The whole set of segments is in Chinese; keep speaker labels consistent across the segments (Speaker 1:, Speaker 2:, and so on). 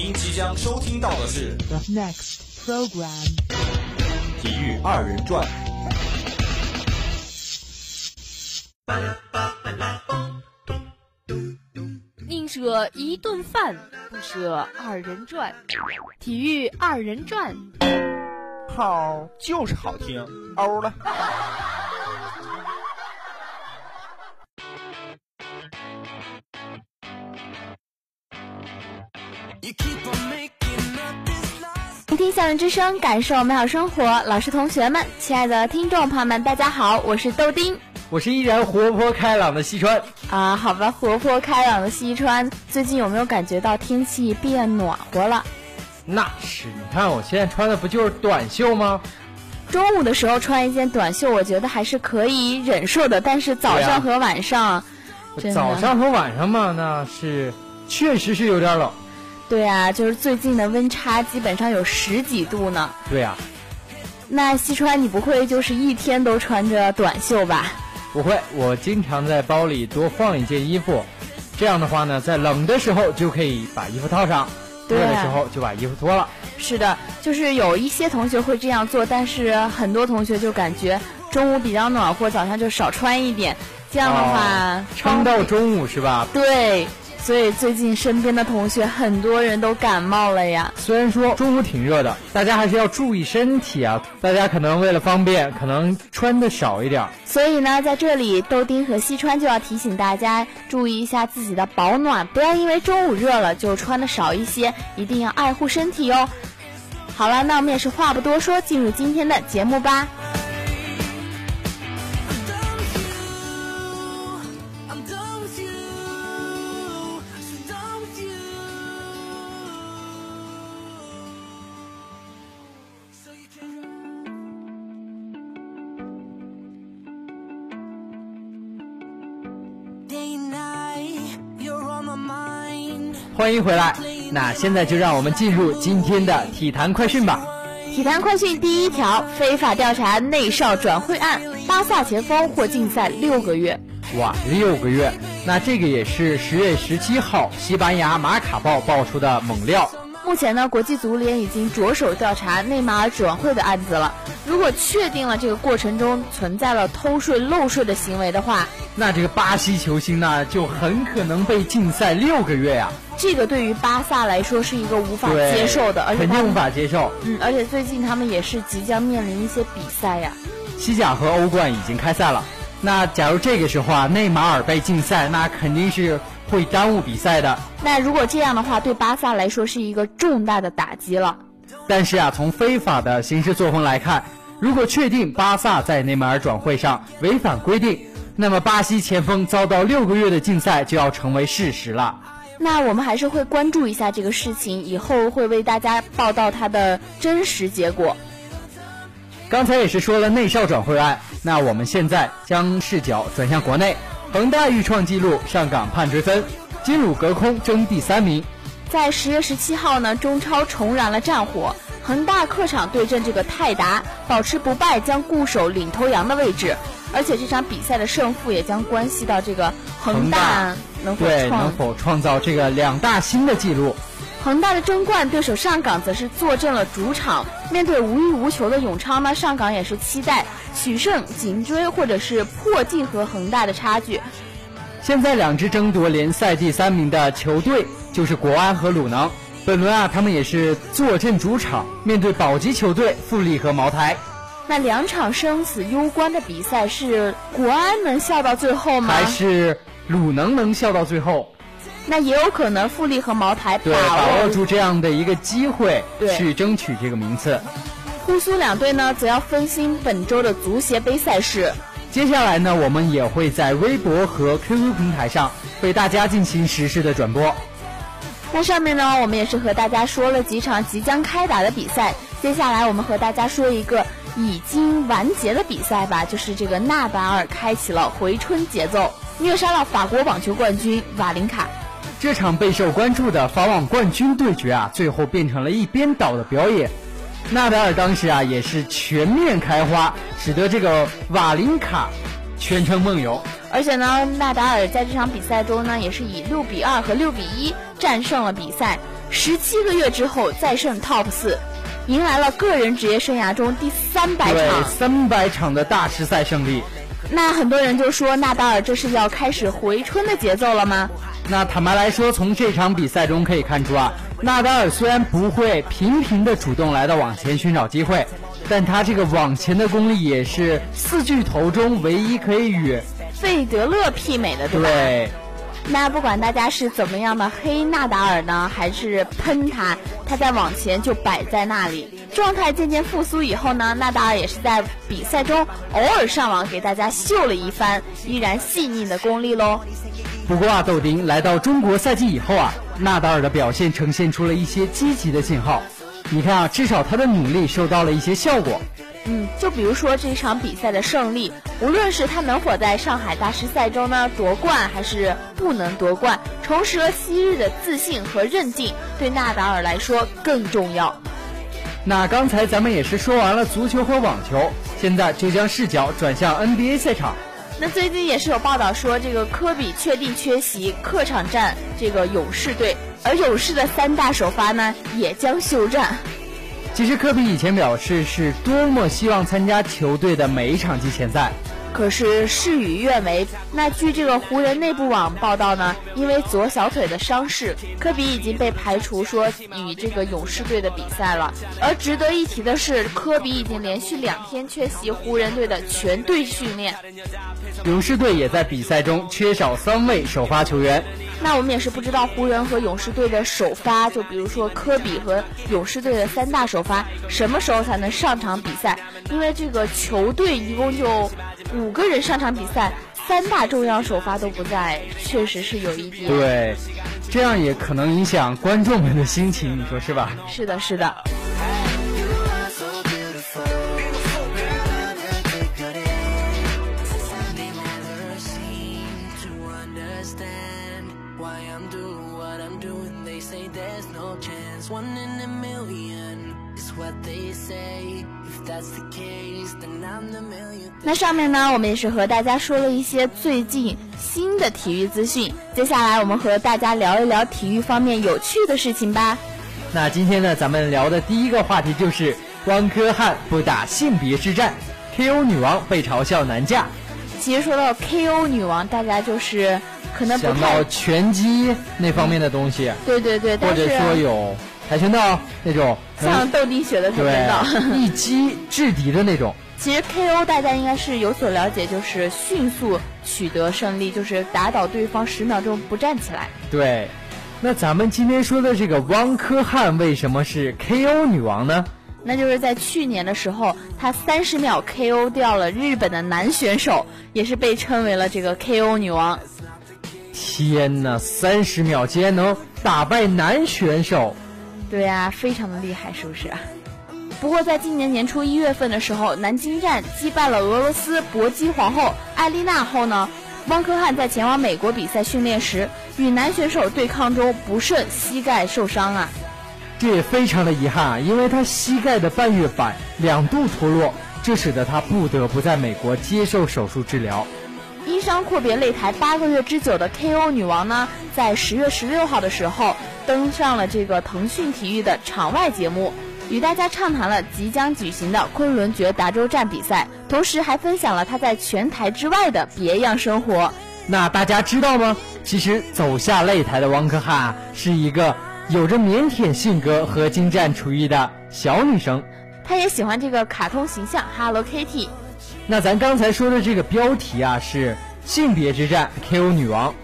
Speaker 1: 您即将收听到的是
Speaker 2: The next program.
Speaker 1: 体育二人转。
Speaker 3: 宁舍一顿饭，不舍二人转。体育二人转，
Speaker 1: 好，就是好听，欧了。
Speaker 3: 聆听校园之声，感受美好生活。老师、同学们，亲爱的听众朋友们，大家好，我是豆丁。
Speaker 4: 我是依然活泼开朗的西川。
Speaker 3: 啊，好吧，活泼开朗的西川，最近有没有感觉到天气变暖和了？
Speaker 4: 那是，你看我现在穿的不就是短袖吗？
Speaker 3: 中午的时候穿一件短袖，我觉得还是可以忍受的，但是早上和晚上，
Speaker 4: 早上和晚上嘛，那是确实是有点冷。
Speaker 3: 对啊，就是最近的温差基本上有十几度呢。
Speaker 4: 对啊、
Speaker 3: 那西川，你不会就是一天都穿着短袖吧？
Speaker 4: 不会，我经常在包里多放一件衣服，这样的话呢，在冷的时候就可以把衣服套上，热
Speaker 3: 啊
Speaker 4: 的时候就把衣服脱了。
Speaker 3: 是的，就是有一些同学会这样做，但是很多同学就感觉中午比较暖和，早上就少穿一点，这样的话
Speaker 4: 哦，撑到中午是吧？
Speaker 3: 对，所以最近身边的同学很多人都感冒了呀。
Speaker 4: 虽然说中午挺热的，大家还是要注意身体啊。大家可能为了方便，可能穿的少一点儿。
Speaker 3: 所以呢，在这里，豆丁和西川就要提醒大家注意一下自己的保暖，不要因为中午热了就穿的少一些，一定要爱护身体哦。好了，那我们也是话不多说，进入今天的节目吧。
Speaker 4: 欢迎回来，那现在就让我们进入今天的体坛快讯吧。
Speaker 3: 体坛快讯第一条：非法调查内少转会案，巴萨前锋获禁赛六个月。
Speaker 4: 哇，六个月，那这个也是十月十七号西班牙马卡报爆出的猛料。
Speaker 3: 目前呢，国际足联已经着手调查内马尔转会的案子了。如果确定了这个过程中存在了偷税漏税的行为的话，
Speaker 4: 那这个巴西球星呢，就很可能被禁赛六个月呀、
Speaker 3: 这个对于巴萨来说是一个无法，接受的，而且
Speaker 4: 肯定无法接受。
Speaker 3: 嗯，而且最近他们也是即将面临一些比赛呀。
Speaker 4: 西甲和欧冠已经开赛了，那假如这个时候啊，内马尔被禁赛，那肯定是会耽误比赛的。
Speaker 3: 那如果这样的话，对巴萨来说是一个重大的打击了。
Speaker 4: 但是啊，从非法的行事作风来看，如果确定巴萨在内马尔转会上违反规定，那么巴西前锋遭到六个月的禁赛就要成为事实了。
Speaker 3: 那我们还是会关注一下这个事情，以后会为大家报道它的真实结果。
Speaker 4: 刚才也是说了内少转会案，那我们现在将视角转向国内，恒大欲创纪录，上港盼追分，金鲁隔空争第三名。
Speaker 3: 在十月十七号呢，中超重燃了战火，恒大客场对阵这个泰达，保持不败将固守领头羊的位置，而且这场比赛的胜负也将关系到这个恒大能否
Speaker 4: 对
Speaker 3: 创
Speaker 4: 能否创造这个两大新的纪录？
Speaker 3: 恒大的争冠对手上港则是坐镇了主场，面对无欲无求的永昌呢，上港也是期待取胜、紧追或者是破纪和恒大的差距。
Speaker 4: 现在两支争夺联赛第三名的球队就是国安和鲁能。本轮啊，他们也是坐镇主场，面对保级球队富力和茅台，
Speaker 3: 那两场生死攸关的比赛是国安能笑到最后吗？
Speaker 4: 还是鲁能能笑到最后？
Speaker 3: 那也有可能富力和茅台
Speaker 4: 对，
Speaker 3: 把
Speaker 4: 把握住这样的一个机会，
Speaker 3: 对
Speaker 4: 去争取这个名次。
Speaker 3: 沪苏两队呢，则要分心本周的足协杯赛事。
Speaker 4: 接下来呢，我们也会在微博和 QQ 平台上为大家进行实时的转播。
Speaker 3: 那上面呢，我们也是和大家说了几场即将开打的比赛。接下来我们和大家说一个已经完结的比赛吧，就是这个纳达尔开启了回春节奏，虐杀了法国网球冠军瓦林卡。
Speaker 4: 这场备受关注的法网冠军对决啊，最后变成了一边倒的表演。纳达尔当时啊也是全面开花，使得这个瓦林卡全程梦游。
Speaker 3: 而且呢，纳达尔在这场比赛中呢，也是以六比二和六比一战胜了比赛。十七个月之后再胜 TOP 四，迎来了个人职业生涯中第三百
Speaker 4: 对，
Speaker 3: 场。
Speaker 4: 三百场的大师赛胜利。
Speaker 3: 那很多人就说纳达尔这是要开始回春的节奏了吗？
Speaker 4: 那坦白来说，从这场比赛中可以看出啊，纳达尔虽然不会频频的主动来到网前寻找机会，但他这个网前的功力也是四巨头中唯一可以与
Speaker 3: 费德勒媲美的，对吧？
Speaker 4: 对
Speaker 3: 那不管大家是怎么样的黑纳达尔呢，还是喷他，他在网前就摆在那里。状态渐渐复苏以后呢，纳达尔也是在比赛中偶尔上网给大家秀了一番依然细腻的功力喽。
Speaker 4: 不过啊，豆丁来到中国赛季以后啊，纳达尔的表现呈现出了一些积极的信号。你看啊，至少他的努力收到了一些效果。
Speaker 3: 嗯，就比如说这场比赛的胜利，无论是他能否在上海大师赛中呢夺冠，还是不能夺冠，重拾了昔日的自信和韧劲，对纳达尔来说更重要。
Speaker 4: 那刚才咱们也是说完了足球和网球，现在就将视角转向 NBA 赛场。
Speaker 3: 那最近也是有报道说，这个科比确定缺席客场战这个勇士队，而勇士的三大首发呢也将休战。
Speaker 4: 其实科比以前表示是多么希望参加球队的每一场季前赛，
Speaker 3: 可是事与愿违。那据这个湖人内部网报道呢，因为左小腿的伤势，科比已经被排除说与这个勇士队的比赛了。而值得一提的是，科比已经连续两天缺席湖人队的全队训练。
Speaker 4: 勇士队也在比赛中缺少三位首发球员。
Speaker 3: 那我们也是不知道湖人和勇士队的首发，就比如说科比和勇士队的三大首发，什么时候才能上场比赛？因为这个球队一共就五个人上场比赛，三大重要首发都不在，确实是有一点。
Speaker 4: 对，这样也可能影响观众们的心情，你说是吧？
Speaker 3: 是的，是的。那上面呢，我们也是和大家说了一些最近新的体育资讯。接下来，我们和大家聊一聊体育方面有趣的事情吧。
Speaker 4: 那今天呢，咱们聊的第一个话题就是汪科汉不打性别之战，KO 女王被嘲笑难嫁，
Speaker 3: 其实说到 KO 女王，大家就是可能
Speaker 4: 想到拳击那方面的东西，
Speaker 3: 对对对，
Speaker 4: 或者说有跆拳道那种
Speaker 3: 像斗地学的跆拳道。
Speaker 4: 一击制敌的那种。
Speaker 3: 其实 KO 大家应该是有所了解，就是迅速取得胜利，就是打倒对方十秒钟不站起来。
Speaker 4: 对，那咱们今天说的这个汪科汉为什么是 KO 女王呢？
Speaker 3: 那就是在去年的时候，她三十秒 KO 掉了日本的男选手，也是被称为了这个 KO 女王。
Speaker 4: 天呐，三十秒竟然能打败男选手，
Speaker 3: 对呀、非常的厉害，是不是？不过在今年年初一月份的时候，南京站击败了俄罗斯搏击皇后艾丽娜后呢，汪科汉在前往美国比赛训练时，与男选手对抗中不慎膝盖受伤啊。
Speaker 4: 这也非常的遗憾啊，因为他膝盖的半月板两度脱落，这使得他不得不在美国接受手术治疗。
Speaker 3: 因伤阔别擂台八个月之久的 KO 女王呢，在十月十六号的时候登上了这个腾讯体育的场外节目，与大家畅谈了即将举行的昆仑决达州站比赛，同时还分享了她在拳台之外的别样生活。
Speaker 4: 那大家知道吗？其实走下擂台的汪科汉啊，是一个有着腼腆性格和精湛厨艺的小女生。
Speaker 3: 她也喜欢这个卡通形象 Hello Kitty。
Speaker 4: 那咱刚才说的这个标题啊，是性别之战 KO 女王。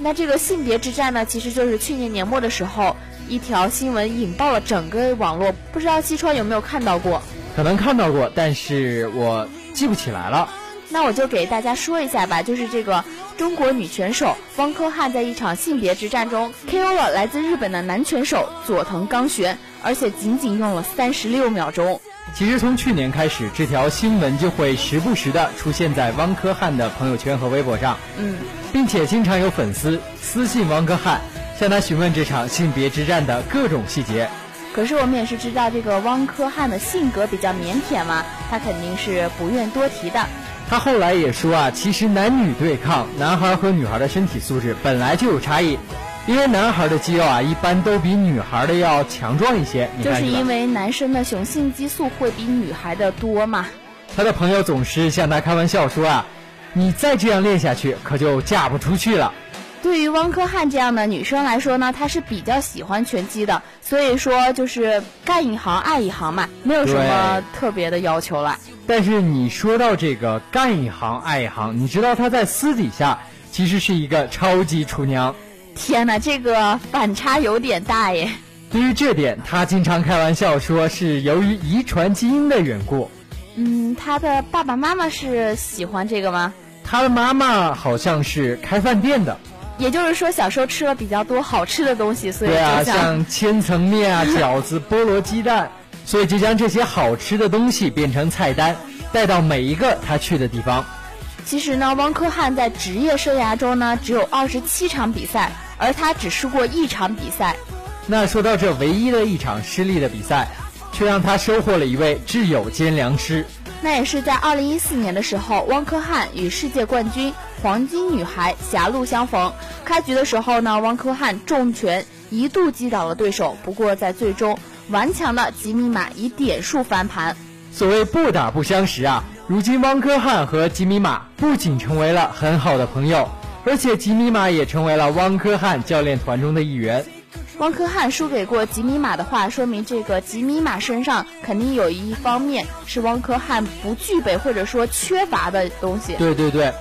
Speaker 3: 那这个性别之战呢，其实就是去年年末的时候，一条新闻引爆了整个网络，不知道西川有没有看到过？
Speaker 4: 可能看到过，但是我记不起来了。
Speaker 3: 那我就给大家说一下吧，就是这个中国女拳手汪科汉在一场性别之战中 KO 了来自日本的男拳手佐藤刚玄，而且仅仅用了三十六秒钟。
Speaker 4: 其实从去年开始，这条新闻就会时不时的出现在汪科汉的朋友圈和微博上，
Speaker 3: 嗯，
Speaker 4: 并且经常有粉丝私信汪科汉，向他询问这场性别之战的各种细节。
Speaker 3: 可是我们也是知道这个汪科汉的性格比较腼腆嘛，他肯定是不愿多提的。
Speaker 4: 他后来也说啊，其实男女对抗，男孩和女孩的身体素质本来就有差异，因为男孩的肌肉啊，一般都比女孩的要强壮一些。
Speaker 3: 就是因为男生的雄性激素会比女孩的多嘛。
Speaker 4: 他的朋友总是向他开玩笑说啊，你再这样练下去，可就嫁不出去了。
Speaker 3: 对于汪科汉这样的女生来说呢，她是比较喜欢拳击的，所以说就是干一行爱一行嘛，没有什么特别的要求了。
Speaker 4: 但是你说到这个干一行爱一行，你知道她在私底下其实是一个超级厨娘。
Speaker 3: 天哪，这个反差有点大耶。
Speaker 4: 对于这点，他经常开玩笑说是由于遗传基因的缘故。
Speaker 3: 嗯，他的爸爸妈妈是喜欢这个吗？
Speaker 4: 他的妈妈好像是开饭店的，
Speaker 3: 也就是说，小时候吃了比较多好吃的东西，所以
Speaker 4: 对啊，
Speaker 3: 就
Speaker 4: 像千层面啊、饺子、菠萝鸡蛋，所以就将这些好吃的东西变成菜单，带到每一个他去的地方。
Speaker 3: 其实呢，汪科汉在职业生涯中呢只有二十七场比赛，而他只输过一场比赛。
Speaker 4: 那说到这唯一的一场失利的比赛，却让他收获了一位挚友兼良师。
Speaker 3: 那也是在二零一四年的时候，汪科汉与世界冠军黄金女孩狭路相逢。开局的时候呢，汪科汉重拳一度击倒了对手，不过在最终顽强的吉米马以点数翻盘。
Speaker 4: 所谓不打不相识啊，如今汪科汉和吉米马不仅成为了很好的朋友，而且吉米马也成为了汪科汉教练团中的一员。
Speaker 3: 汪科汉输给过吉米马的话，说明这个吉米马身上肯定有一方面是汪科汉不具备或者说缺乏的东西。
Speaker 4: 对对对，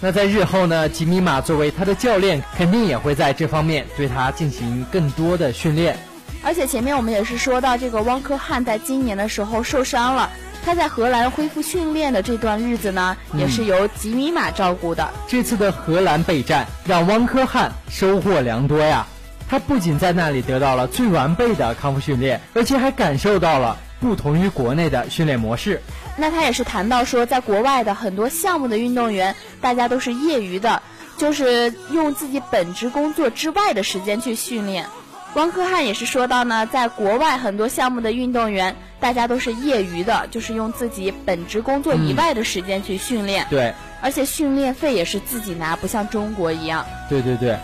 Speaker 4: 那在日后呢，吉米马作为他的教练，肯定也会在这方面对他进行更多的训练。
Speaker 3: 而且前面我们也是说到，这个汪科汉在今年的时候受伤了，他在荷兰恢复训练的这段日子呢，也是由吉米马照顾的。
Speaker 4: 这次的荷兰备战让汪科汉收获良多呀。他不仅在那里得到了最完备的康复训练，而且还感受到了不同于国内的训练模式。
Speaker 3: 那他也是谈到说，在国外的很多项目的运动员，大家都是业余的，就是用自己本职工作之外的时间去训练。汪科汉也是说到呢，在国外很多项目的运动员，大家都是业余的，就是用自己本职工作以外的时间去训练。
Speaker 4: 对，
Speaker 3: 而且训练费也是自己拿，不像中国一样。
Speaker 4: 对对对，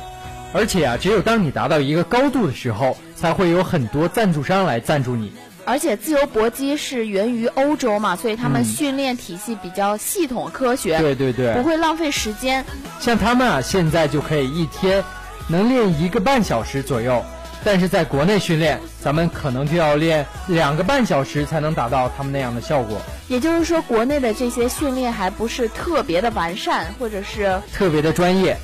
Speaker 4: 而且啊，只有当你达到一个高度的时候，才会有很多赞助商来赞助你。
Speaker 3: 而且自由搏击是源于欧洲嘛，所以他们
Speaker 4: 嗯
Speaker 3: 训练体系比较系统科学，
Speaker 4: 对对对
Speaker 3: 不会浪费时间。
Speaker 4: 像他们啊，现在就可以一天能练一个半小时左右，但是在国内训练，咱们可能就要练两个半小时才能达到他们那样的效果，
Speaker 3: 也就是说，国内的这些训练还不是特别的完善，或者是
Speaker 4: 特别的专业。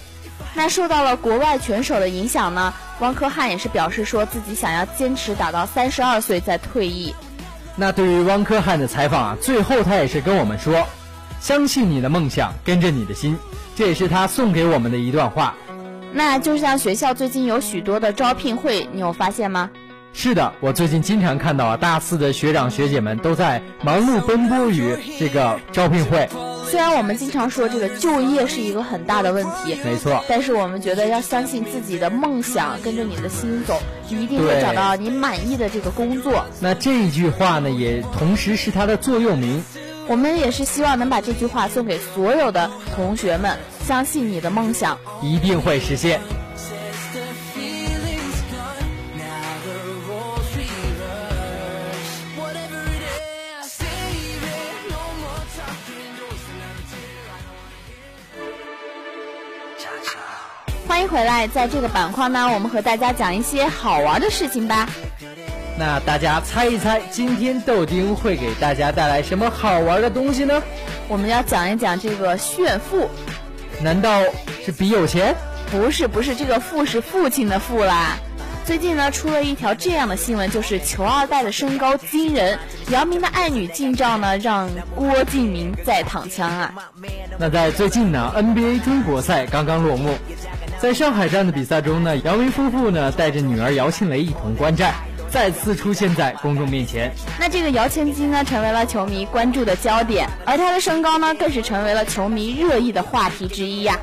Speaker 3: 那受到了国外拳手的影响呢，汪科汉也是表示说自己想要坚持打到三十二岁再退役。
Speaker 4: 那对于汪科汉的采访啊，最后他也是跟我们说：“相信你的梦想，跟着你的心。”这也是他送给我们的一段话。
Speaker 3: 那就像学校最近有许多的招聘会，你有发现吗？
Speaker 4: 是的，我最近经常看到啊，大四的学长学姐们都在忙碌奔波于这个招聘会。
Speaker 3: 虽然我们经常说这个就业是一个很大的问题，
Speaker 4: 没错，
Speaker 3: 但是我们觉得要相信自己的梦想，跟着你的心走，你一定会找到你满意的这个工作。
Speaker 4: 那这一句话呢，也同时是它的座右铭。
Speaker 3: 我们也是希望能把这句话送给所有的同学们，相信你的梦想。
Speaker 4: 一定会实现。
Speaker 3: 欢迎回来在这个板块呢我们和大家讲一些好玩的事情吧。
Speaker 4: 那大家猜一猜今天豆丁会给大家带来什么好玩的东西呢？
Speaker 3: 我们要讲一讲这个炫富。
Speaker 4: 难道是比有钱？
Speaker 3: 不是不是，这个父是父亲的父啦。最近呢，出了一条这样的新闻，就是球二代的身高惊人，姚明的爱女近照呢，让郭敬明再躺枪啊。
Speaker 4: 那在最近呢，NBA 中国赛刚刚落幕，在上海站的比赛中呢，姚明夫妇呢带着女儿姚庆蕾一同观战，再次出现在公众面前。
Speaker 3: 那这个姚千金呢，成为了球迷关注的焦点，而她的身高呢，更是成为了球迷热议的话题之一呀、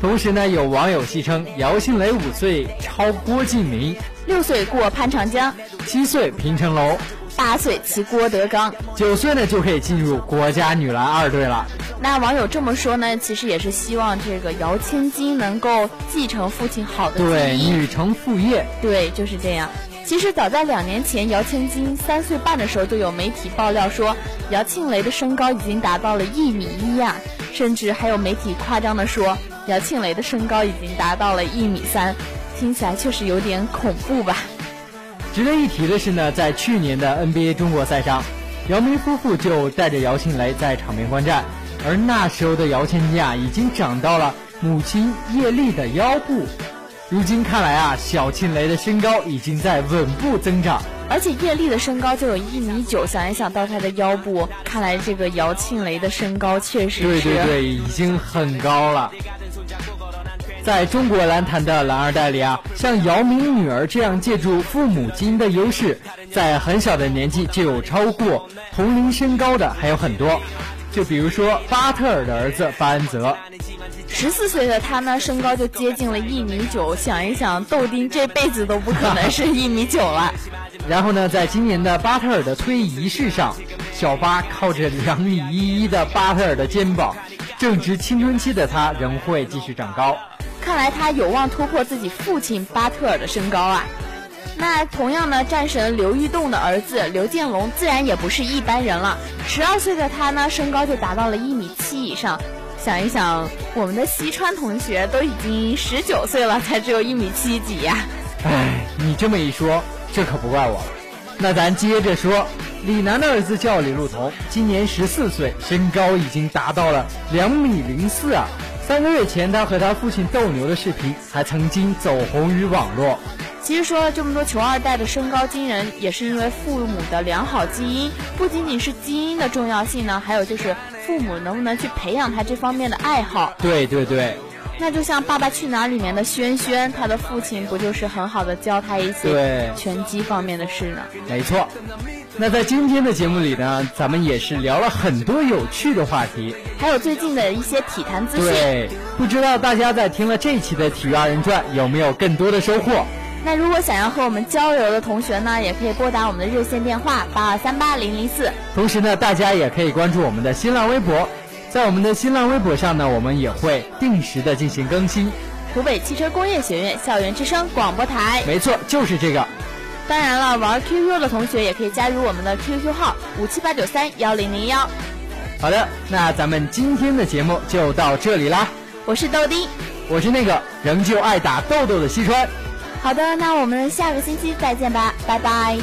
Speaker 4: 同时呢，有网友戏称姚庆蕾五岁超郭敬明，
Speaker 3: 六岁过潘长江，
Speaker 4: 七岁平成龙，
Speaker 3: 八岁骑郭德纲。
Speaker 4: 九岁呢就可以进入国家女篮二队了。
Speaker 3: 那网友这么说呢，其实也是希望这个姚千金能够继承父亲好的
Speaker 4: 对，女承父业。
Speaker 3: 对，就是这样。其实早在两年前，姚千金三岁半的时候，就有媒体爆料说，姚庆雷的身高已经达到了一米一呀、甚至还有媒体夸张的说，姚庆雷的身高已经达到了一米三，听起来确实有点恐怖吧。
Speaker 4: 值得一提的是呢，在去年的 NBA 中国赛上，姚明夫妇就带着姚庆雷在场边观战，而那时候的姚千金啊，已经长到了母亲叶丽的腰部。如今看来啊，小庆雷的身高已经在稳步增长。
Speaker 3: 而且叶丽的身高就有一米九，想一想到她的腰部，看来这个姚庆雷的身高确实是
Speaker 4: 对对对，已经很高了。在中国篮坛的蓝二代里啊，像姚明女儿这样借助父母基因的优势，在很小的年纪就有超过同龄身高的还有很多。就比如说巴特尔的儿子巴恩泽，
Speaker 3: 十四岁的他呢，身高就接近了一米九。想一想，豆丁这辈子都不可能是一米九了。
Speaker 4: 然后呢，在今年的巴特尔的退役仪式上，小巴靠着两米一一的巴特尔的肩膀，正值青春期的他仍会继续长高。
Speaker 3: 看来他有望突破自己父亲巴特尔的身高啊。那同样呢，战神刘玉栋的儿子刘建龙自然也不是一般人了。十二岁的他呢，身高就达到了一米七以上。想一想，我们的西川同学都已经十九岁了，才只有一米七几呀。
Speaker 4: 哎，你这么一说，这可不怪我。那咱接着说，李楠的儿子叫李路彤，今年十四岁，身高已经达到了两米零四啊。三个月前，他和他父亲斗牛的视频还曾经走红于网络。
Speaker 3: 其实说了这么多球二代的身高惊人，也是因为父母的良好基因。不仅仅是基因的重要性呢，还有就是父母能不能去培养他这方面的爱好。
Speaker 4: 对对对，
Speaker 3: 那就像《爸爸去哪儿》里面的轩轩，他的父亲不就是很好的教他一些拳击方面的事呢？
Speaker 4: 没错。那在今天的节目里呢，咱们也是聊了很多有趣的话题。
Speaker 3: 还有最近的一些体坛资讯。
Speaker 4: 对，不知道大家在听了这期的《体育二人转》有没有更多的收获？
Speaker 3: 那如果想要和我们交流的同学呢，也可以拨打我们的热线电话八二三八零零四。
Speaker 4: 同时呢，大家也可以关注我们的新浪微博，在我们的新浪微博上呢，我们也会定时的进行更新。
Speaker 3: 湖北汽车工业学院校园之声广播台。
Speaker 4: 没错，就是这个。
Speaker 3: 当然了，玩 QQ 的同学也可以加入我们的 QQ 号五七八九三幺零零幺。
Speaker 4: 好的，那咱们今天的节目就到这里啦。
Speaker 3: 我是豆丁。
Speaker 4: 我是那个仍旧爱打豆豆的西川。
Speaker 3: 好的，那我们下个星期再见吧，拜拜。